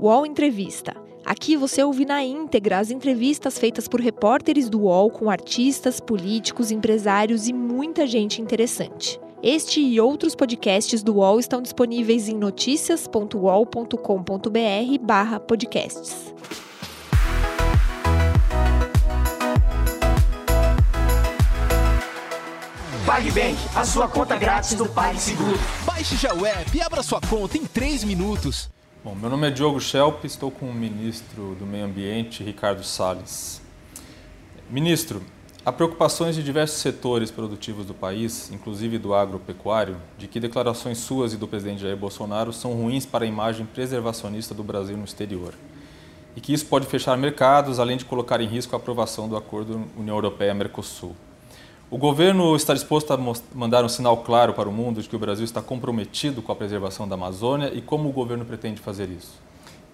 UOL Entrevista. Aqui você ouve na íntegra as entrevistas feitas por repórteres do UOL com artistas, políticos, empresários e muita gente interessante. Este e outros podcasts do UOL estão disponíveis em noticias.uol.com.br/podcasts. PagBank, a sua conta grátis do PagSeguro. Baixe já o app e abra sua conta em 3 minutos. Bom, meu nome é Diogo Schelp, estou com o ministro do Meio Ambiente, Ricardo Salles. Ministro, há preocupações de diversos setores produtivos do país, inclusive do agropecuário, de que declarações suas e do presidente Jair Bolsonaro são ruins para a imagem preservacionista do Brasil no exterior. E que isso pode fechar mercados, além de colocar em risco a aprovação do acordo União Europeia-Mercosul. O governo está disposto a mandar um sinal claro para o mundo de que o Brasil está comprometido com a preservação da Amazônia e como o governo pretende fazer isso?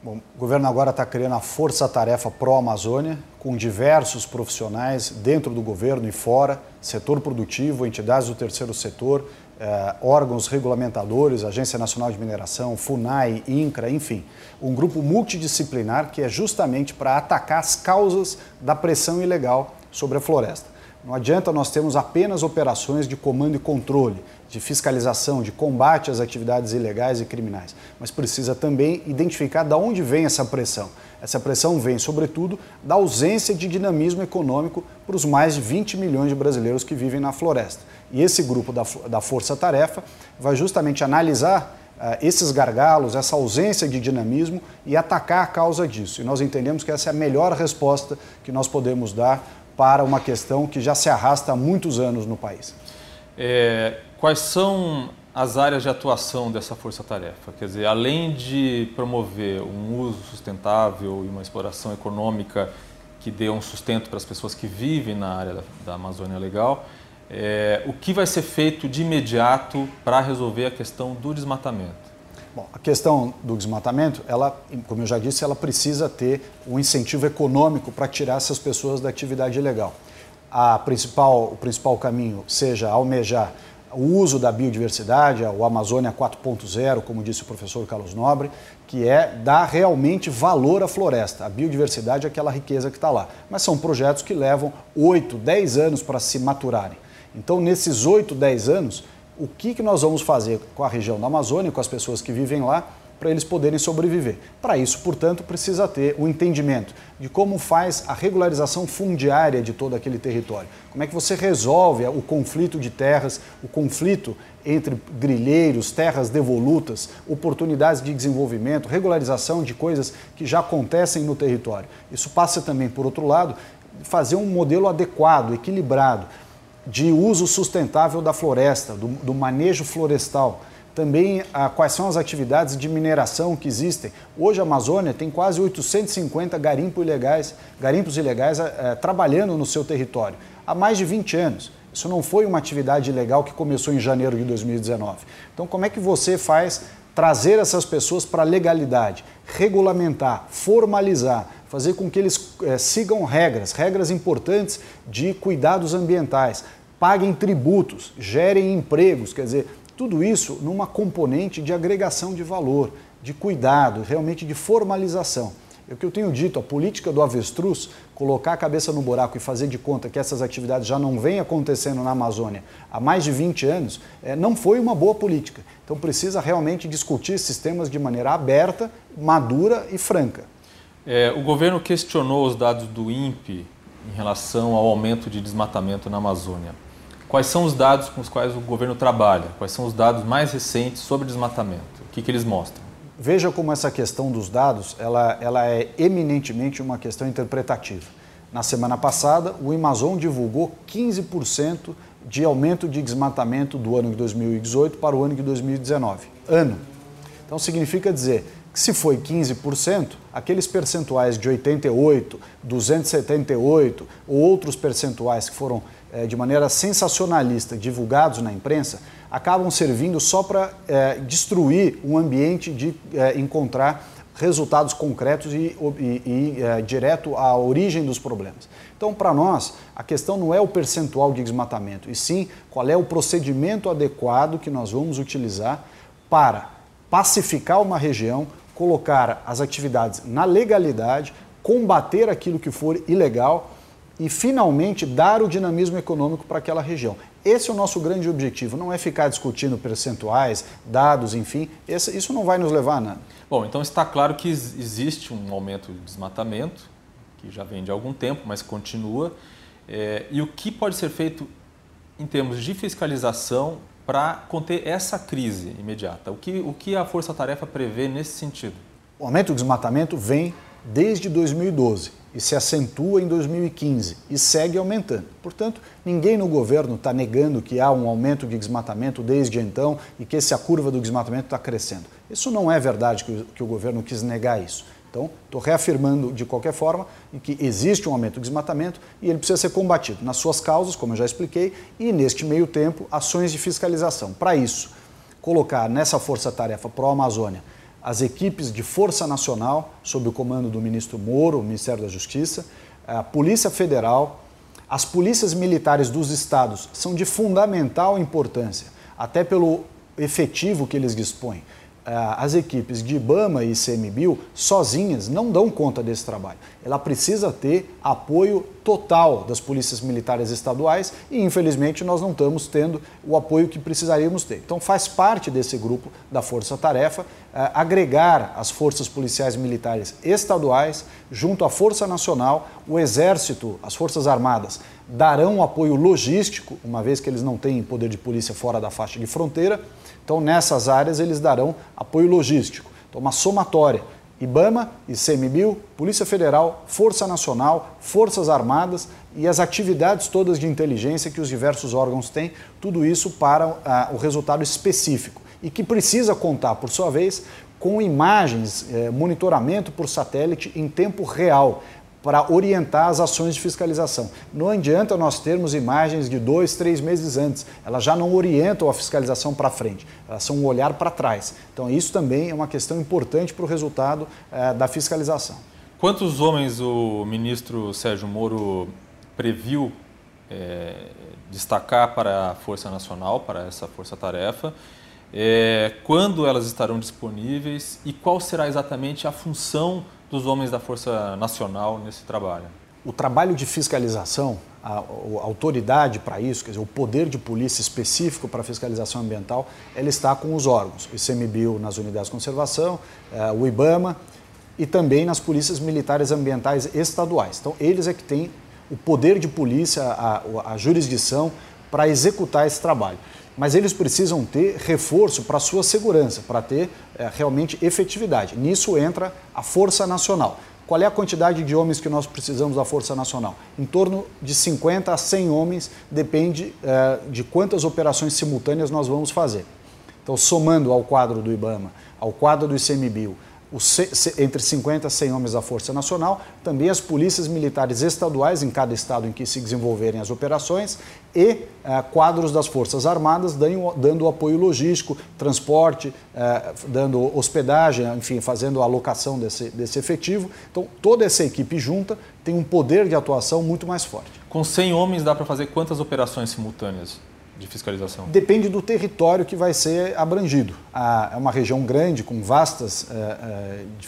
Bom, o governo agora está criando a Força-Tarefa Pró-Amazônia, com diversos profissionais dentro do governo e fora, setor produtivo, entidades do terceiro setor, eh, órgãos regulamentadores, Agência Nacional de Mineração, FUNAI, INCRA, enfim. Um grupo multidisciplinar que é justamente para atacar as causas da pressão ilegal sobre a floresta. Não adianta nós termos apenas operações de comando e controle, de fiscalização, de combate às atividades ilegais e criminais, mas precisa também identificar de onde vem essa pressão. Essa pressão vem, sobretudo, da ausência de dinamismo econômico para os mais de 20 milhões de brasileiros que vivem na floresta. E esse grupo da, da Força Tarefa vai justamente analisar uh, esses gargalos, essa ausência de dinamismo e atacar a causa disso. E nós entendemos que essa é a melhor resposta que nós podemos dar para uma questão que já se arrasta há muitos anos no país. É, quais são as áreas de atuação dessa força-tarefa? Quer dizer, além de promover um uso sustentável e uma exploração econômica que dê um sustento para as pessoas que vivem na área da, da Amazônia Legal, é, o que vai ser feito de imediato para resolver a questão do desmatamento? Bom, a questão do desmatamento, ela, como eu já disse, ela precisa ter um incentivo econômico para tirar essas pessoas da atividade ilegal. A principal, o principal caminho seja almejar o uso da biodiversidade, o Amazônia 4.0, como disse o professor Carlos Nobre, que é dar realmente valor à floresta. A biodiversidade é aquela riqueza que está lá. Mas são projetos que levam 8, 10 anos para se maturarem. Então, nesses 8, 10 anos, o que, que nós vamos fazer com a região da Amazônia, com as pessoas que vivem lá, para eles poderem sobreviver. Para isso, portanto, precisa ter o um entendimento de como faz a regularização fundiária de todo aquele território. Como é que você resolve o conflito de terras, o conflito entre grilheiros, terras devolutas, oportunidades de desenvolvimento, regularização de coisas que já acontecem no território. Isso passa também, por outro lado, fazer um modelo adequado, equilibrado de uso sustentável da floresta, do, do manejo florestal. Também ah, quais são as atividades de mineração que existem. Hoje a Amazônia tem quase 850 garimpos ilegais, garimpos ilegais ah, trabalhando no seu território há mais de 20 anos. Isso não foi uma atividade ilegal que começou em janeiro de 2019. Então, como é que você faz trazer essas pessoas para a legalidade, regulamentar, formalizar, fazer com que eles é, sigam regras, regras importantes de cuidados ambientais, paguem tributos, gerem empregos, quer dizer, tudo isso numa componente de agregação de valor, de cuidado, realmente de formalização. É o que eu tenho dito, a política do avestruz, colocar a cabeça no buraco e fazer de conta que essas atividades já não vêm acontecendo na Amazônia há mais de 20 anos, é, não foi uma boa política. Então precisa realmente discutir esses temas de maneira aberta, madura e franca. É, o governo questionou os dados do INPE em relação ao aumento de desmatamento na Amazônia. Quais são os dados com os quais o governo trabalha? Quais são os dados mais recentes sobre desmatamento? O que, que eles mostram? Veja como essa questão dos dados ela, ela é eminentemente uma questão interpretativa. Na semana passada, o Amazon divulgou 15% de aumento de desmatamento do ano de 2018 para o ano de 2019. Ano. Então significa dizer se foi 15%, aqueles percentuais de 88, 278 ou outros percentuais que foram de maneira sensacionalista divulgados na imprensa acabam servindo só para é, destruir um ambiente de é, encontrar resultados concretos e, e, e é, direto à origem dos problemas. Então, para nós, a questão não é o percentual de desmatamento, e sim qual é o procedimento adequado que nós vamos utilizar para pacificar uma região, colocar as atividades na legalidade, combater aquilo que for ilegal e finalmente dar o dinamismo econômico para aquela região. Esse é o nosso grande objetivo, não é ficar discutindo percentuais, dados, enfim, esse, isso não vai nos levar a nada. Bom, então está claro que existe um aumento de desmatamento, que já vem de algum tempo, mas continua. É, e o que pode ser feito em termos de fiscalização para conter essa crise imediata? O que, o que a Força Tarefa prevê nesse sentido? O aumento do desmatamento vem desde 2012 e se acentua em 2015 e segue aumentando. Portanto, ninguém no governo está negando que há um aumento de desmatamento desde então e que essa curva do desmatamento está crescendo. Isso não é verdade que o, que o governo quis negar isso. Então, estou reafirmando de qualquer forma que existe um aumento do desmatamento e ele precisa ser combatido nas suas causas, como eu já expliquei, e neste meio tempo, ações de fiscalização. Para isso, colocar nessa força-tarefa pró-Amazônia as equipes de Força Nacional, sob o comando do ministro Moro, Ministério da Justiça, a Polícia Federal, as polícias militares dos estados são de fundamental importância, até pelo efetivo que eles dispõem. Ah, as equipes de IBAMA e ICMBio sozinhas não dão conta desse trabalho. Ela precisa ter apoio total das polícias militares estaduais e, infelizmente, nós não estamos tendo o apoio que precisaríamos ter. Então, faz parte desse grupo da Força Tarefa ah, agregar as forças policiais militares estaduais junto à Força Nacional, o Exército, as Forças Armadas darão apoio logístico, uma vez que eles não têm poder de polícia fora da faixa de fronteira então, nessas áreas, eles darão apoio logístico. Então, uma somatória. IBAMA, ICMBio, Polícia Federal, Força Nacional, Forças Armadas e as atividades todas de inteligência que os diversos órgãos têm, tudo isso para uh, o resultado específico e que precisa contar, por sua vez, com imagens, eh, monitoramento por satélite em tempo real, para orientar as ações de fiscalização. Não adianta nós termos imagens de dois, três meses antes. Elas já não orientam a fiscalização para frente, elas são um olhar para trás. Então, isso também é uma questão importante para o resultado eh, da fiscalização. Quantos homens o ministro Sérgio Moro previu é, destacar para a Força Nacional, para essa força-tarefa? É, quando elas estarão disponíveis e qual será exatamente a função dos homens da Força Nacional nesse trabalho? O trabalho de fiscalização, a, a autoridade para isso, quer dizer, o poder de polícia específico para fiscalização ambiental, ela está com os órgãos, o ICMBio nas unidades de conservação, eh, o IBAMA e também nas polícias militares ambientais estaduais. Então, eles é que têm o poder de polícia, a, a jurisdição para executar esse trabalho mas eles precisam ter reforço para sua segurança, para ter é, realmente efetividade. Nisso entra a Força Nacional. Qual é a quantidade de homens que nós precisamos da Força Nacional? Em torno de 50 a 100 homens, depende é, de quantas operações simultâneas nós vamos fazer. Então, somando ao quadro do IBAMA, ao quadro do ICMBio, entre 50 e 100 homens da Força Nacional, também as polícias militares estaduais em cada estado em que se desenvolverem as operações e eh, quadros das Forças Armadas dando, dando apoio logístico, transporte, eh, dando hospedagem, enfim, fazendo a alocação desse, desse efetivo. Então, toda essa equipe junta tem um poder de atuação muito mais forte. Com 100 homens dá para fazer quantas operações simultâneas? De fiscalização? Depende do território que vai ser abrangido. é uma região grande, com vastas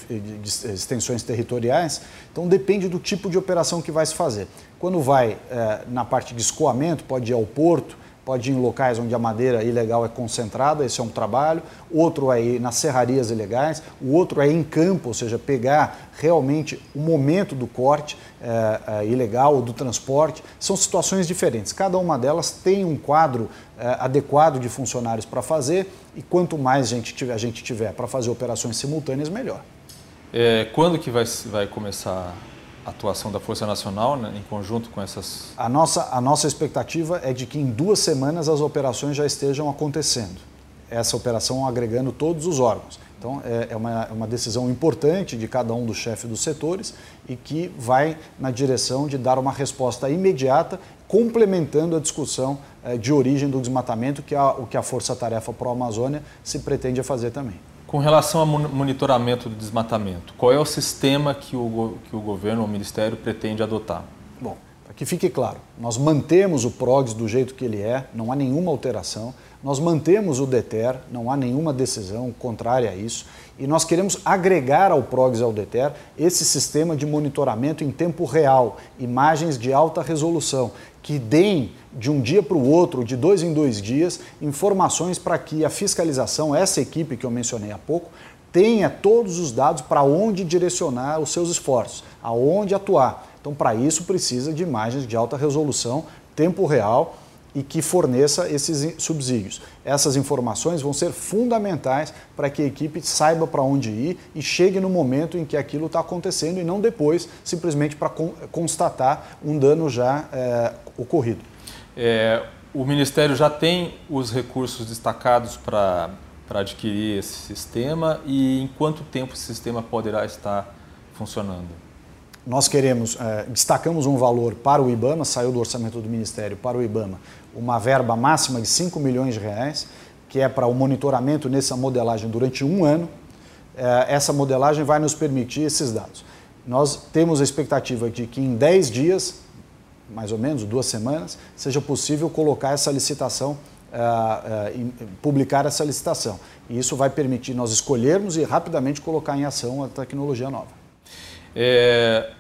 de, de extensões territoriais, então depende do tipo de operação que vai se fazer. Quando vai é, na parte de escoamento, pode ir ao porto, pode ir em locais onde a madeira ilegal é concentrada, esse é um trabalho. Outro é ir nas serrarias ilegais, o outro é em campo, ou seja, pegar realmente o momento do corte é, é, ilegal ou do transporte. São situações diferentes. Cada uma delas tem um quadro é, adequado de funcionários para fazer e quanto mais gente tiver, a gente tiver para fazer operações simultâneas, melhor. É, quando que vai, vai começar atuação da Força Nacional né, em conjunto com essas? A nossa, a nossa expectativa é de que em duas semanas as operações já estejam acontecendo. Essa operação agregando todos os órgãos. Então, é, é uma, é uma decisão importante de cada um dos chefes dos setores e que vai na direção de dar uma resposta imediata, complementando a discussão é, de origem do desmatamento, que é o que a Força Tarefa Pro Amazônia se pretende fazer também. Com relação ao monitoramento do desmatamento, qual é o sistema que o, que o governo ou o Ministério pretende adotar? Bom, que fique claro, nós mantemos o PROGS do jeito que ele é, não há nenhuma alteração. Nós mantemos o DETER, não há nenhuma decisão contrária a isso. E nós queremos agregar ao PROGS e ao DETER esse sistema de monitoramento em tempo real, imagens de alta resolução, que deem de um dia para o outro, de dois em dois dias, informações para que a fiscalização, essa equipe que eu mencionei há pouco, tenha todos os dados para onde direcionar os seus esforços, aonde atuar. Então, para isso, precisa de imagens de alta resolução, tempo real e que forneça esses subsídios. Essas informações vão ser fundamentais para que a equipe saiba para onde ir e chegue no momento em que aquilo está acontecendo e não depois, simplesmente para constatar um dano já é, ocorrido. É, o Ministério já tem os recursos destacados para adquirir esse sistema e em quanto tempo esse sistema poderá estar funcionando? Nós queremos, é, destacamos um valor para o IBAMA, saiu do orçamento do Ministério para o IBAMA, uma verba máxima de 5 milhões de reais, que é para o monitoramento nessa modelagem durante um ano. É, essa modelagem vai nos permitir esses dados. Nós temos a expectativa de que em 10 dias, mais ou menos, duas semanas, seja possível colocar essa licitação, é, publicar essa licitação. E isso vai permitir nós escolhermos e rapidamente colocar em ação a tecnologia nova. É,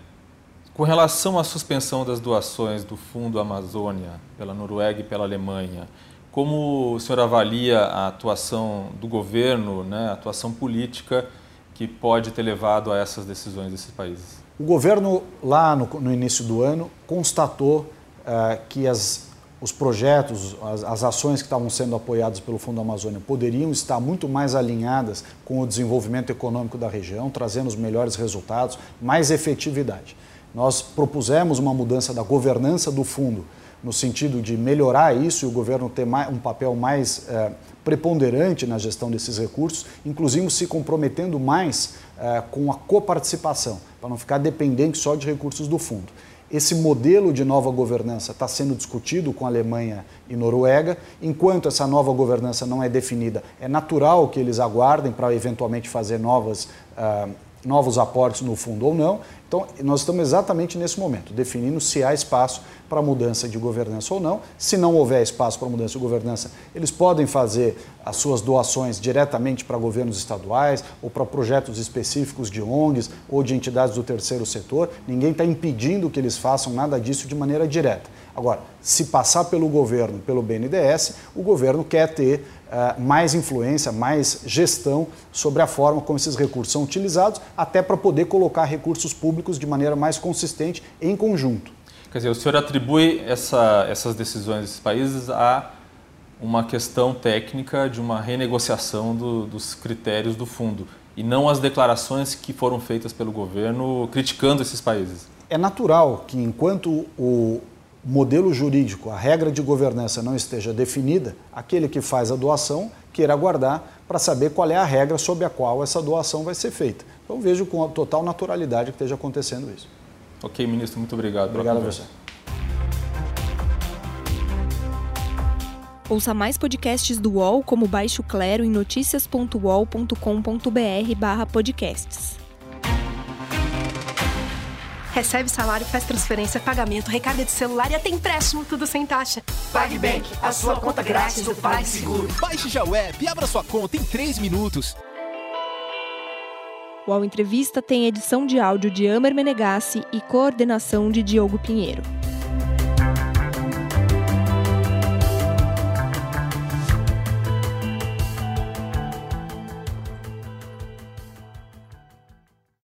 com relação à suspensão das doações do Fundo Amazônia pela Noruega e pela Alemanha, como o senhor avalia a atuação do governo, né, a atuação política que pode ter levado a essas decisões desses países? O governo, lá no, no início do ano, constatou uh, que as, os projetos, as, as ações que estavam sendo apoiadas pelo Fundo Amazônia poderiam estar muito mais alinhadas com o desenvolvimento econômico da região, trazendo os melhores resultados, mais efetividade. Nós propusemos uma mudança da governança do fundo, no sentido de melhorar isso e o governo ter um papel mais é, preponderante na gestão desses recursos, inclusive se comprometendo mais é, com a coparticipação, para não ficar dependente só de recursos do fundo. Esse modelo de nova governança está sendo discutido com Alemanha e Noruega. Enquanto essa nova governança não é definida, é natural que eles aguardem para eventualmente fazer novas. Uh, novos aportes no fundo ou não. Então, nós estamos exatamente nesse momento, definindo se há espaço para mudança de governança ou não. Se não houver espaço para mudança de governança, eles podem fazer as suas doações diretamente para governos estaduais ou para projetos específicos de ONGs ou de entidades do terceiro setor. Ninguém está impedindo que eles façam nada disso de maneira direta. Agora, se passar pelo governo, pelo BNDES, o governo quer ter uh, mais influência, mais gestão sobre a forma como esses recursos são utilizados, até para poder colocar recursos públicos de maneira mais consistente em conjunto. Quer dizer, o senhor atribui essa, essas decisões desses países a uma questão técnica de uma renegociação do, dos critérios do fundo e não as declarações que foram feitas pelo governo criticando esses países. É natural que enquanto o, modelo jurídico, a regra de governança não esteja definida, aquele que faz a doação queira aguardar para saber qual é a regra sob a qual essa doação vai ser feita. Então vejo com total naturalidade que esteja acontecendo isso. Ok, ministro, muito obrigado. Obrigado a você. Ouça mais podcasts do UOL como Baixo Clero em noticias.uol.com.br podcasts. Recebe salário, faz transferência, pagamento, recarga de celular e até empréstimo, tudo sem taxa. PagBank, a sua conta grátis do PagSeguro. Baixe já o app e abra sua conta em 3 minutos. O Entrevista tem edição de áudio de Amer Menegassi e coordenação de Diogo Pinheiro.